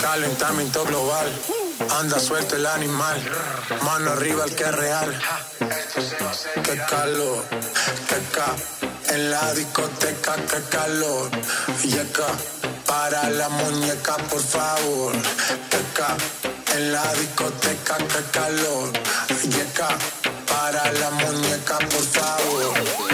Calentamiento global. Anda suelto el animal. Mano arriba el que es real. Qué calor, qué ca. En la discoteca, qué calor. Y acá, para la muñeca, por favor. Qué ca. En la discoteca, qué calor. Y acá, para la muñeca, por favor.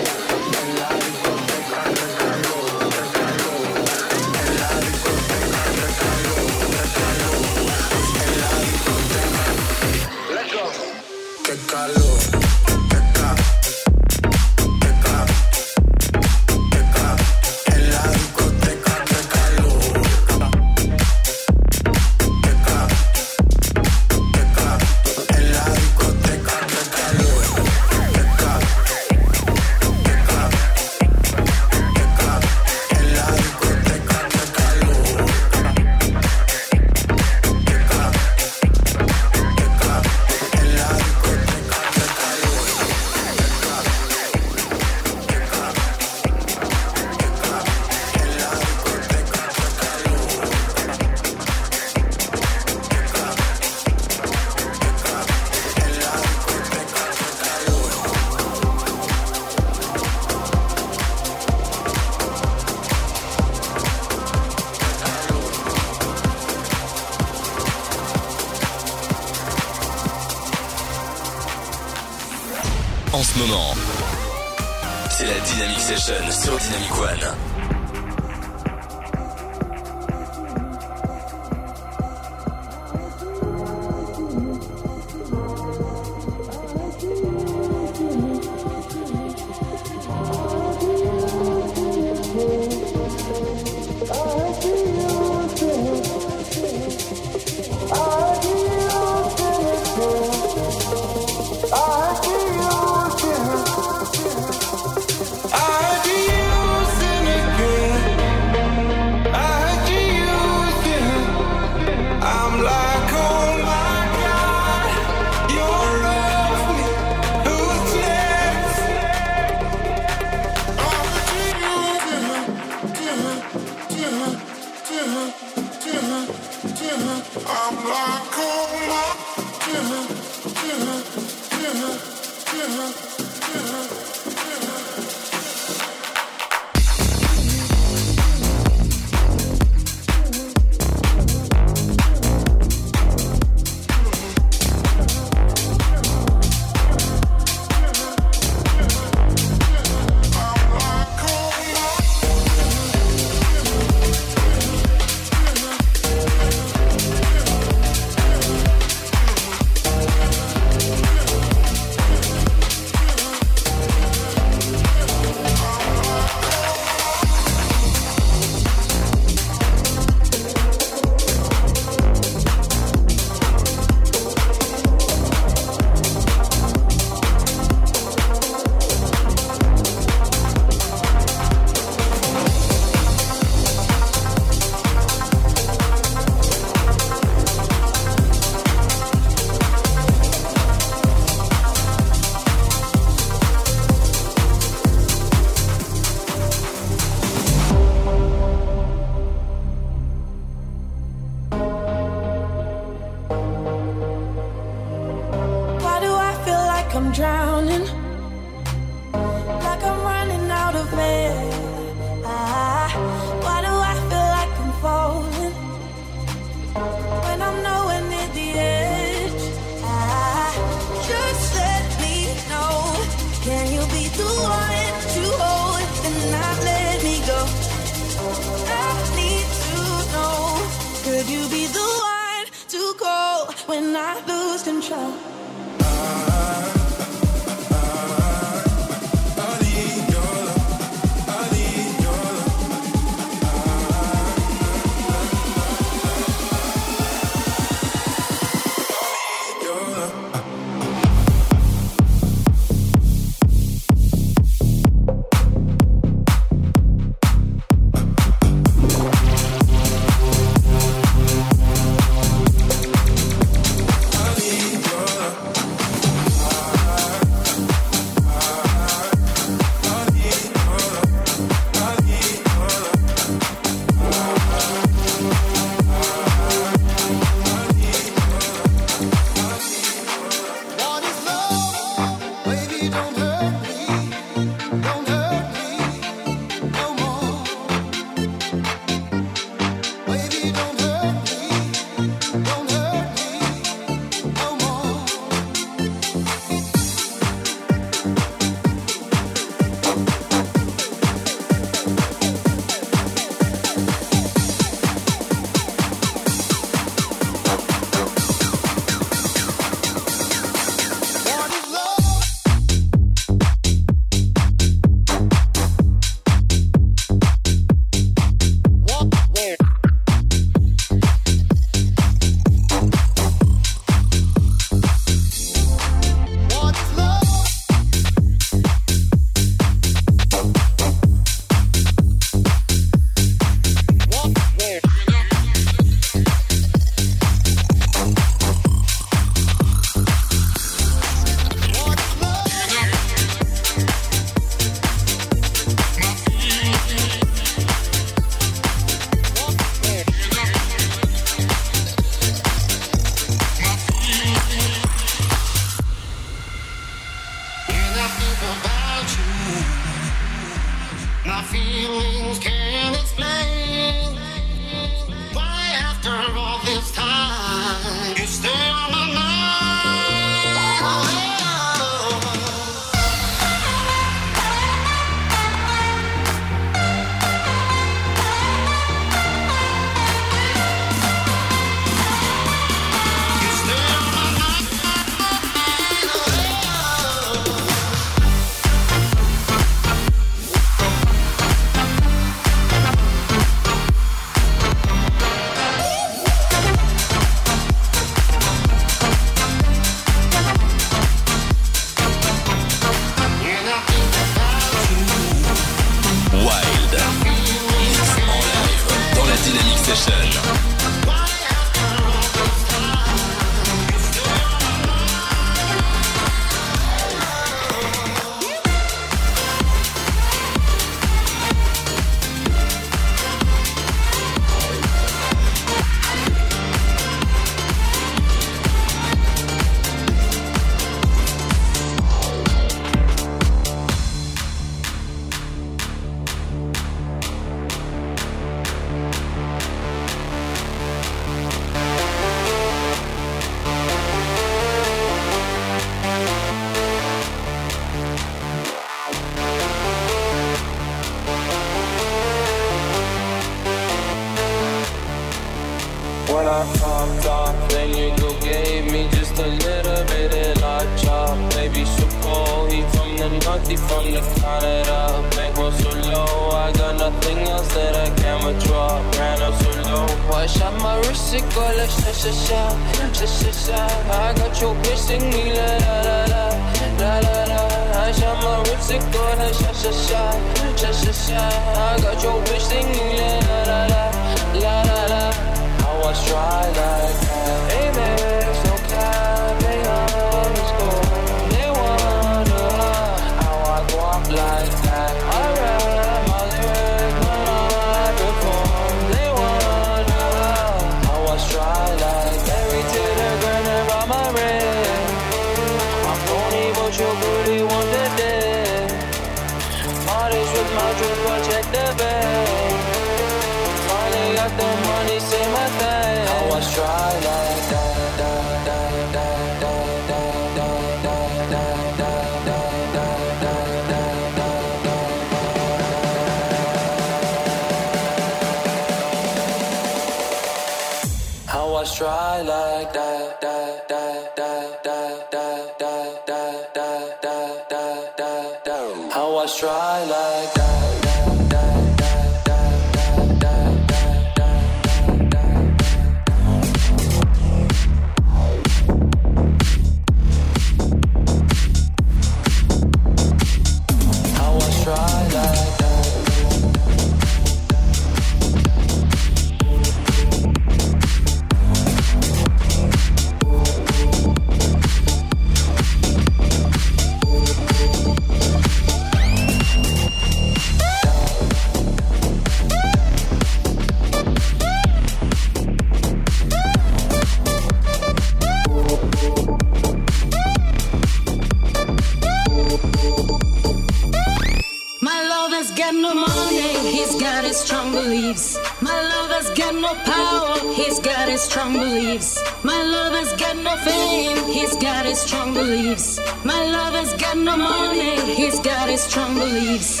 strong beliefs. My lover's got no money, he's got his strong beliefs.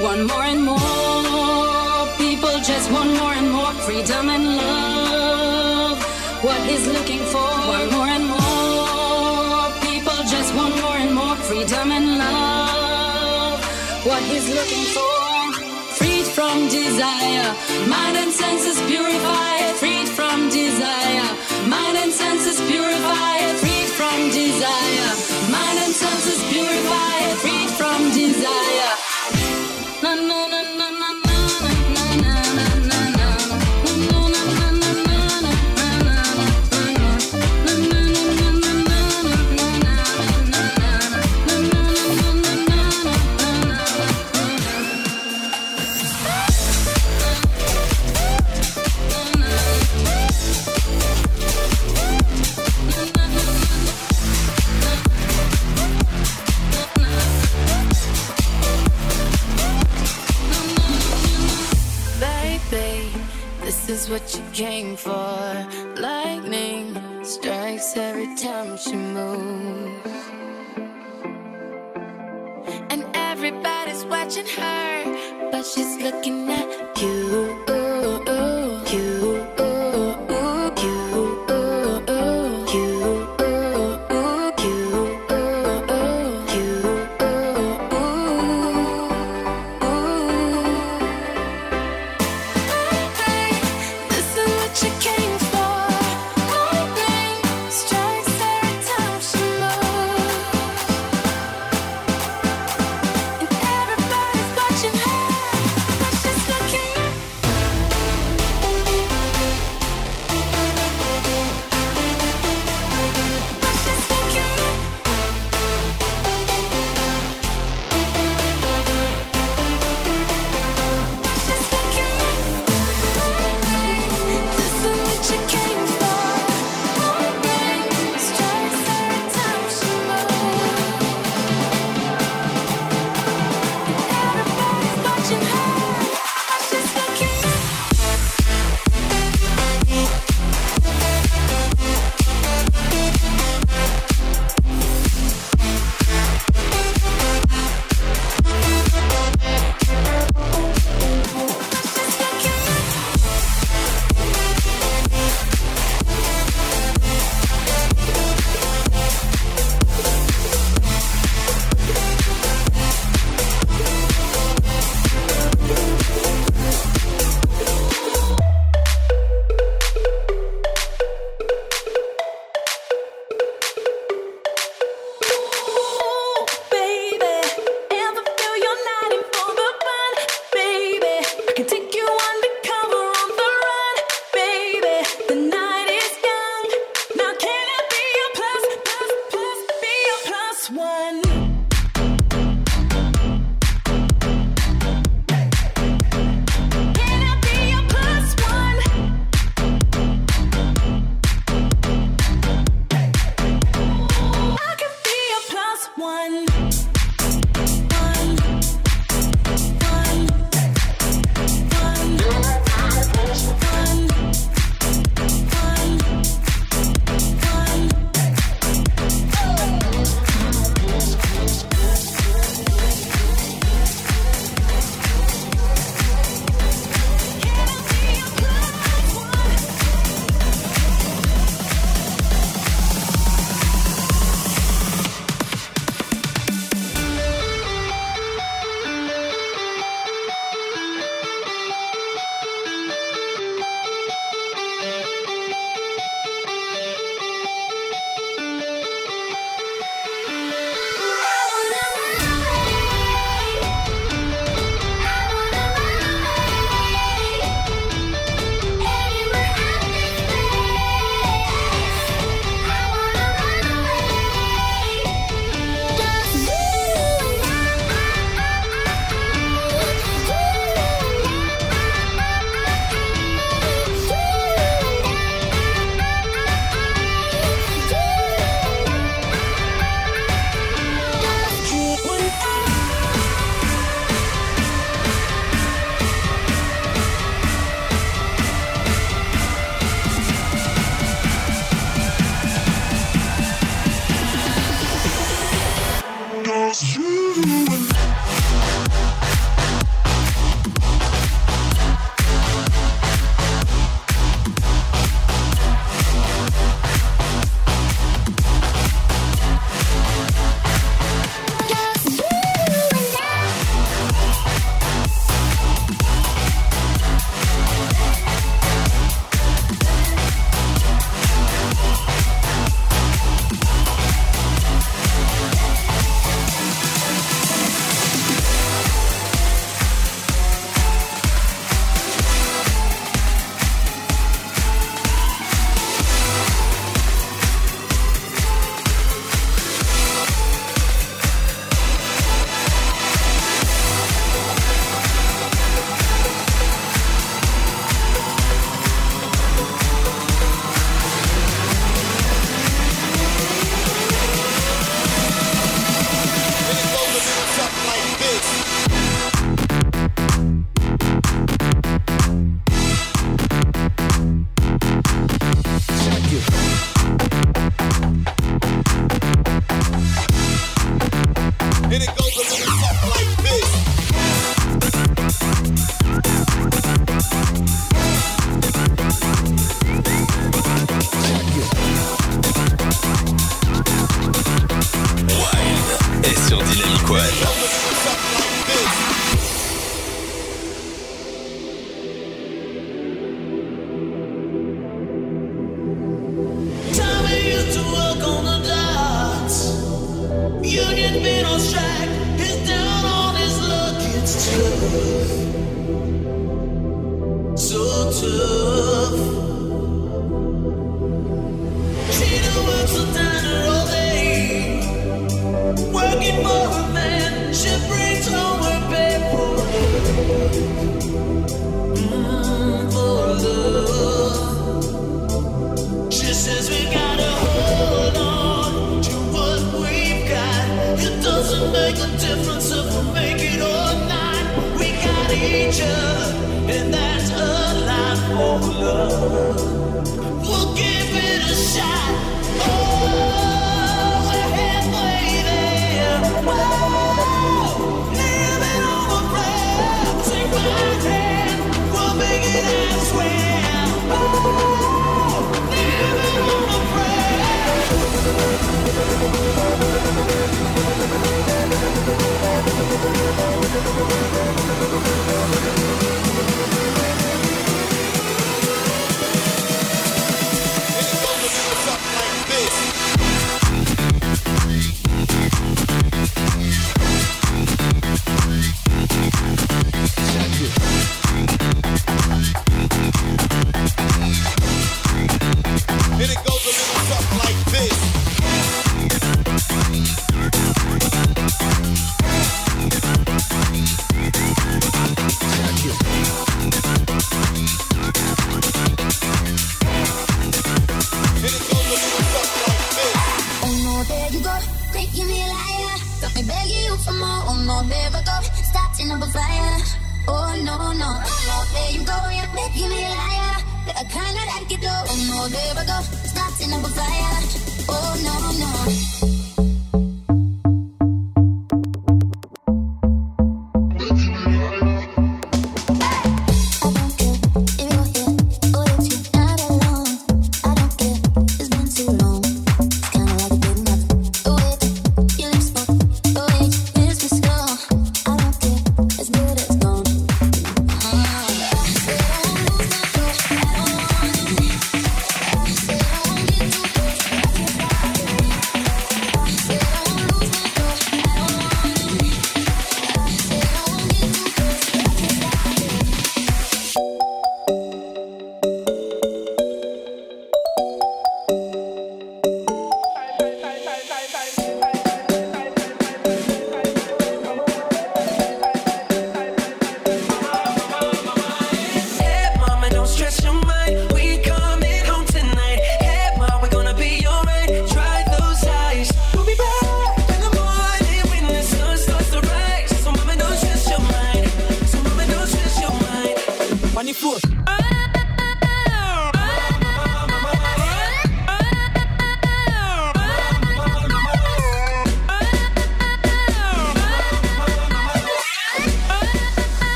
One more and more people just want more and more freedom and love. What he's looking for, one more and more people just want more and more freedom and love. What he's looking for from desire. Mind and senses purified, freed from desire. Mind and senses purified, freed desire. Mind and senses purified. What you came for. Lightning strikes every time she moves. And everybody's watching her, but she's looking at you. Música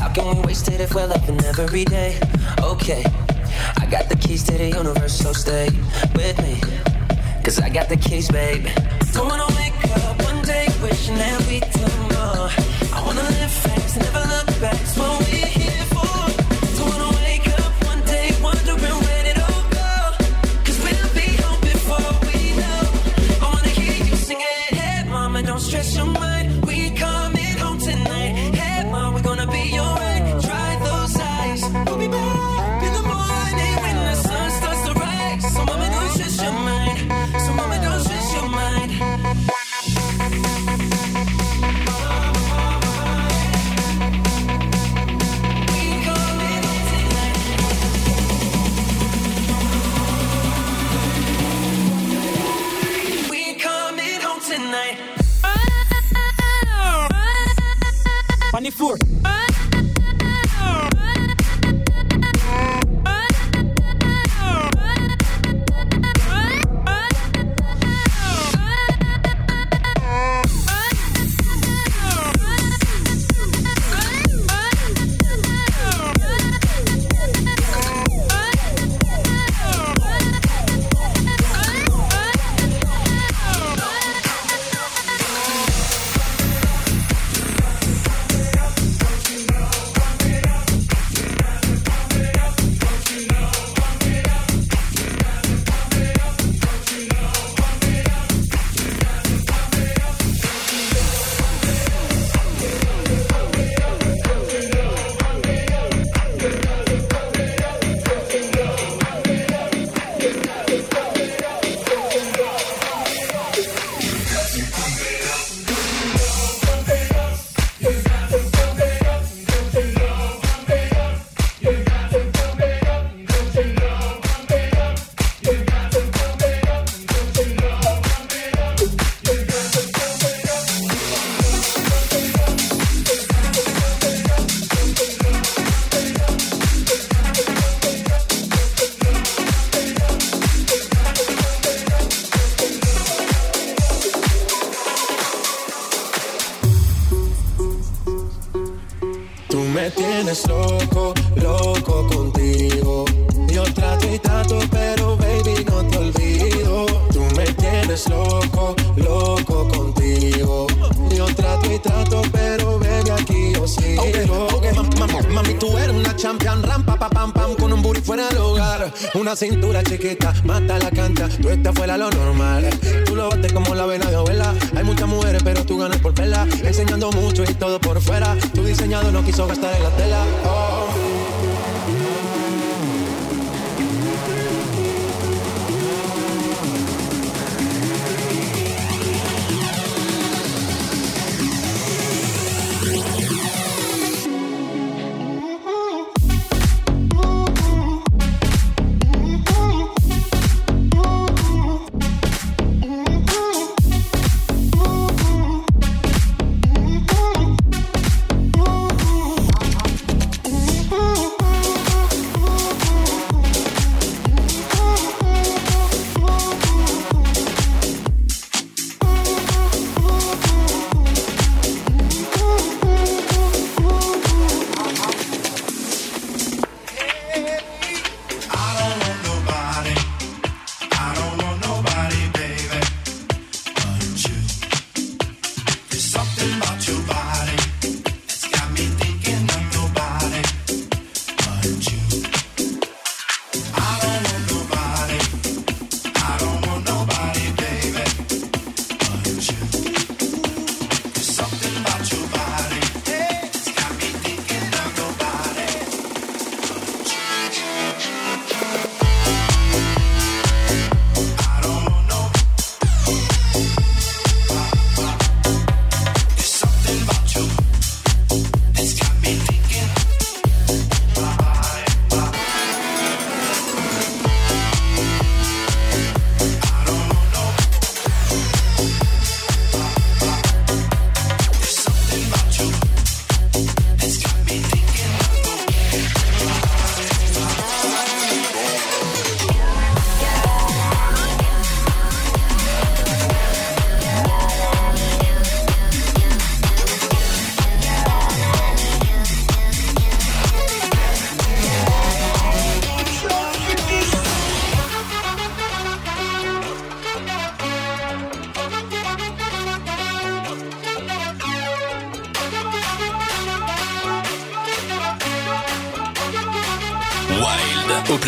how can we waste it if we're loving every day? Okay, I got the keys to the universe, so stay with me. Cause I got the keys, babe. Don't wanna wake up one day wishing that we done more. on the floor. por verla. Enseñando mucho y todo por fuera. Tu diseñado no quiso gastar en la tela. Oh.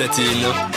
platine.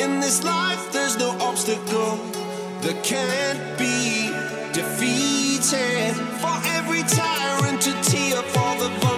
in this life, there's no obstacle that can't be defeated. For every tyrant to tear for the